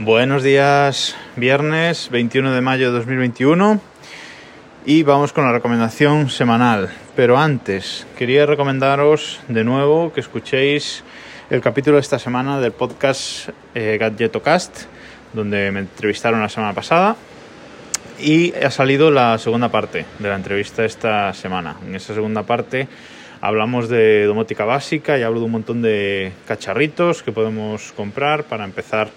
Buenos días, viernes 21 de mayo de 2021 y vamos con la recomendación semanal. Pero antes, quería recomendaros de nuevo que escuchéis el capítulo de esta semana del podcast eh, Gadgetocast, donde me entrevistaron la semana pasada y ha salido la segunda parte de la entrevista esta semana. En esa segunda parte hablamos de domótica básica y hablo de un montón de cacharritos que podemos comprar para empezar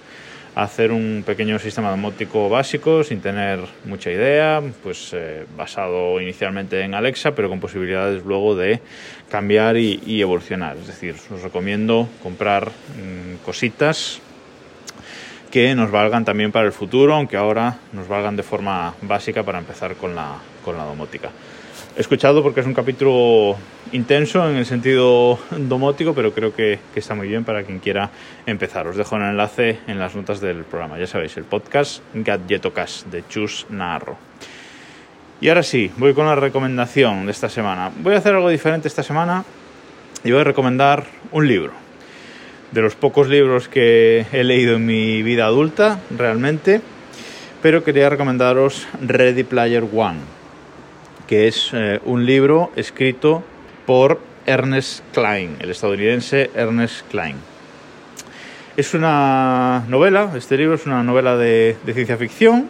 hacer un pequeño sistema domótico básico sin tener mucha idea, pues eh, basado inicialmente en Alexa, pero con posibilidades luego de cambiar y, evolucionar. Es decir, os recomiendo comprar mm, cositas que nos valgan también para el futuro, aunque ahora nos valgan de forma básica para empezar con la, con la domótica. Escuchado porque es un capítulo intenso en el sentido domótico, pero creo que, está muy bien para quien quiera empezar. Os dejo el enlace en las notas del programa. Ya sabéis, el podcast Gadgetocast de Chus Narro. Y ahora sí, voy con la recomendación de esta semana. Voy a hacer algo diferente esta semana y voy a recomendar un libro. De los pocos libros que he leído en mi vida adulta, realmente, pero quería recomendaros Ready Player One que es eh, un libro escrito por Ernest Klein, el estadounidense Ernest Klein. Es una novela, este libro es una novela de, ciencia ficción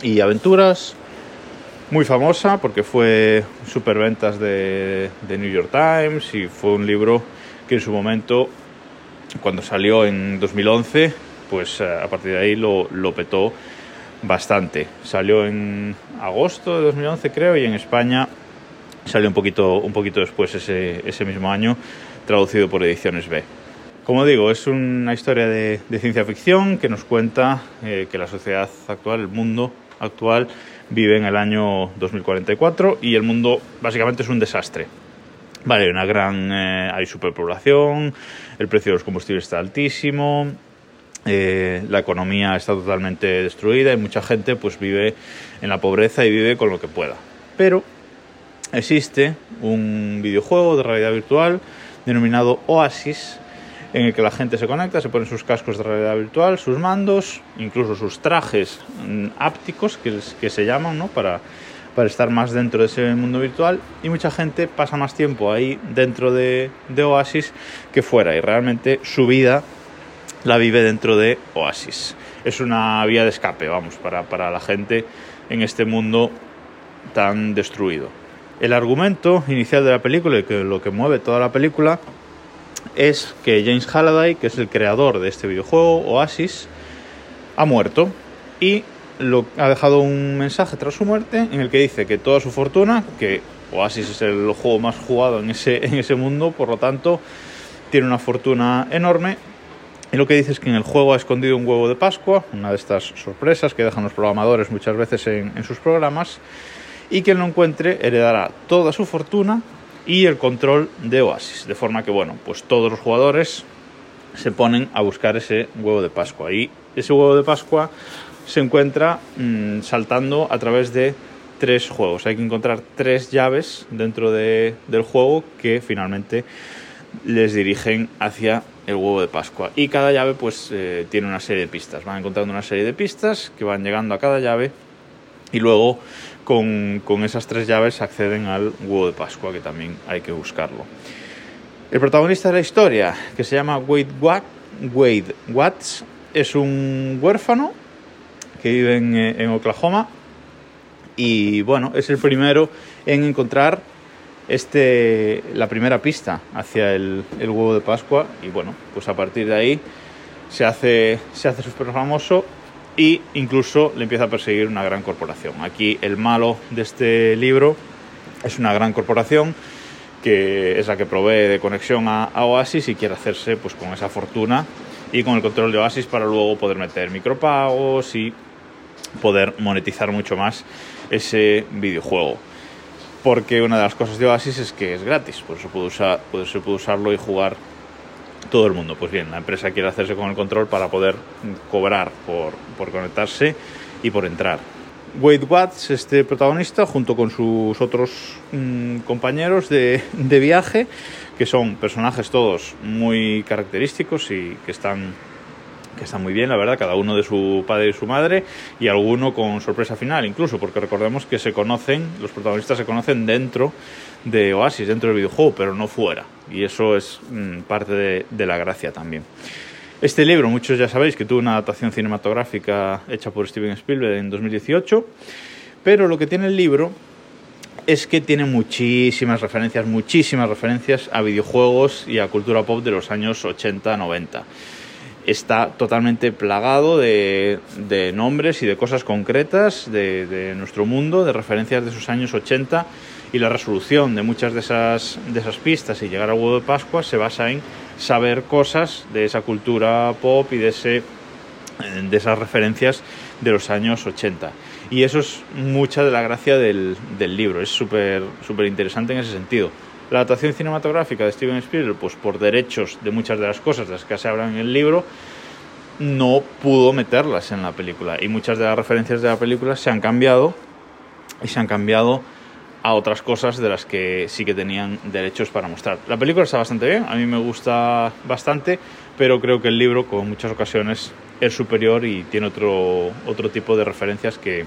y aventuras, muy famosa porque fue superventas de, de New York Times y fue un libro que en su momento, cuando salió en 2011, pues eh, a partir de ahí lo, lo petó bastante. Salió en agosto de 2011 creo y en España salió un poquito, un poquito después ese, ese mismo año, traducido por Ediciones B. Como digo, es una historia de, ciencia ficción que nos cuenta eh, que la sociedad actual, el mundo actual, vive en el año 2044 y el mundo básicamente es un desastre. Vale, una gran, eh, hay superpoblación, el precio de los combustibles está altísimo, eh, la economía está totalmente destruida y mucha gente pues vive en la pobreza y vive con lo que pueda. Pero existe un videojuego de realidad virtual denominado Oasis en el que la gente se conecta, se pone sus cascos de realidad virtual, sus mandos, incluso sus trajes mm, ápticos que, que se llaman, ¿no? Para, para estar más dentro de ese mundo virtual y mucha gente pasa más tiempo ahí dentro de, de Oasis que fuera y realmente su vida la vive dentro de Oasis. Es una vía de escape, vamos, para, para la gente en este mundo tan destruido. El argumento inicial de la película y que lo que mueve toda la película es que James Halliday, que es el creador de este videojuego, Oasis, ha muerto y lo, ha dejado un mensaje tras su muerte en el que dice que toda su fortuna, que Oasis es el juego más jugado en ese, en ese mundo, por lo tanto tiene una fortuna enorme, y lo que dice es que en el juego ha escondido un huevo de Pascua, una de estas sorpresas que dejan los programadores muchas veces en, sus programas, y quien lo encuentre heredará toda su fortuna y el control de Oasis. De forma que, bueno, pues todos los jugadores se ponen a buscar ese huevo de Pascua. Y ese huevo de Pascua se encuentra mm, saltando a través de tres juegos. Hay que encontrar tres llaves dentro del juego que finalmente les dirigen hacia el huevo de Pascua. Y cada llave pues eh, tiene una serie de pistas. Van encontrando una serie de pistas que van llegando a cada llave y luego con, esas tres llaves acceden al huevo de Pascua que también hay que buscarlo. El protagonista de la historia, que se llama Wade, Wade Watts, es un huérfano que vive en, eh, en Oklahoma y bueno, es el primero en encontrar este, la primera pista hacia el, huevo de Pascua y bueno, pues a partir de ahí se hace, se hace súper famoso e incluso le empieza a perseguir una gran corporación. Aquí el malo de este libro es una gran corporación que es la que provee de conexión a, Oasis y quiere hacerse pues con esa fortuna y con el control de Oasis para luego poder meter micropagos y poder monetizar mucho más ese videojuego porque una de las cosas de Oasis es que es gratis, por eso puede, usar, se puede usarlo y jugar todo el mundo. Pues bien, la empresa quiere hacerse con el control para poder cobrar por, por conectarse y por entrar. Wade Watts, este protagonista, junto con sus otros mm, compañeros de, de, viaje, que son personajes todos muy característicos y que están que está muy bien, la verdad, cada uno de su padre y su madre, y alguno con sorpresa final, incluso, porque recordemos que se conocen, los protagonistas se conocen dentro de Oasis, dentro del videojuego, pero no fuera, y eso es mm, parte de, de la gracia también. Este libro, muchos ya sabéis que tuvo una adaptación cinematográfica hecha por Steven Spielberg en 2018, pero lo que tiene el libro es que tiene muchísimas referencias, muchísimas referencias a videojuegos y a cultura pop de los años 80-90. Está totalmente plagado de, nombres y de cosas concretas de, nuestro mundo, de referencias de esos años 80 y la resolución de muchas de esas, de esas pistas y llegar al huevo de Pascua se basa en saber cosas de esa cultura pop y de, ese, de esas referencias de los años 80. Y eso es mucha de la gracia del, del libro, es súper interesante en ese sentido. La adaptación cinematográfica de Steven Spielberg, pues por derechos de muchas de las cosas de las que se hablan en el libro, no pudo meterlas en la película. Y muchas de las referencias de la película se han cambiado y se han cambiado a otras cosas de las que sí que tenían derechos para mostrar. La película está bastante bien, a mí me gusta bastante, pero creo que el libro, como en muchas ocasiones, es superior y tiene otro, otro tipo de referencias que,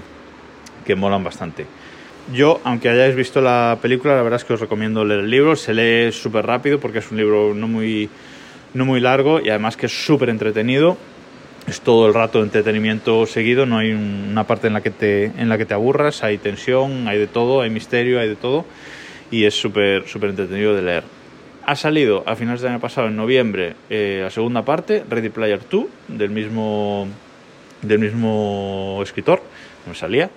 que molan bastante. Yo, aunque hayáis visto la película, la verdad es que os recomiendo leer el libro. Se lee súper rápido porque es un libro no muy, no muy largo y además que es súper entretenido es todo el rato de entretenimiento seguido, no hay una parte en la que te, en la que te aburras, hay tensión, hay de todo, hay misterio, hay de todo y es súper súper entretenido de leer. Ha salido a finales del año pasado, en noviembre, eh, la segunda parte, Ready Player 2, del mismo, del mismo escritor, no me salía,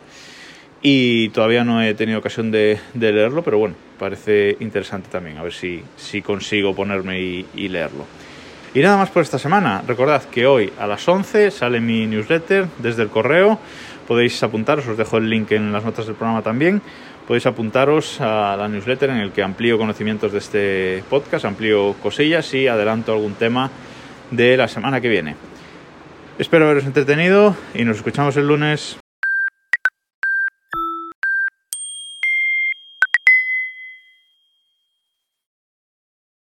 y todavía no he tenido ocasión de, de, leerlo, pero bueno, parece interesante también, a ver si, si consigo ponerme y, y leerlo. Y nada más por esta semana. Recordad que hoy a las 11 sale mi newsletter desde el correo. Podéis apuntaros, os dejo el link en las notas del programa también. Podéis apuntaros a la newsletter en el que amplío conocimientos de este podcast, amplío cosillas y adelanto algún tema de la semana que viene. Espero haberos entretenido y nos escuchamos el lunes.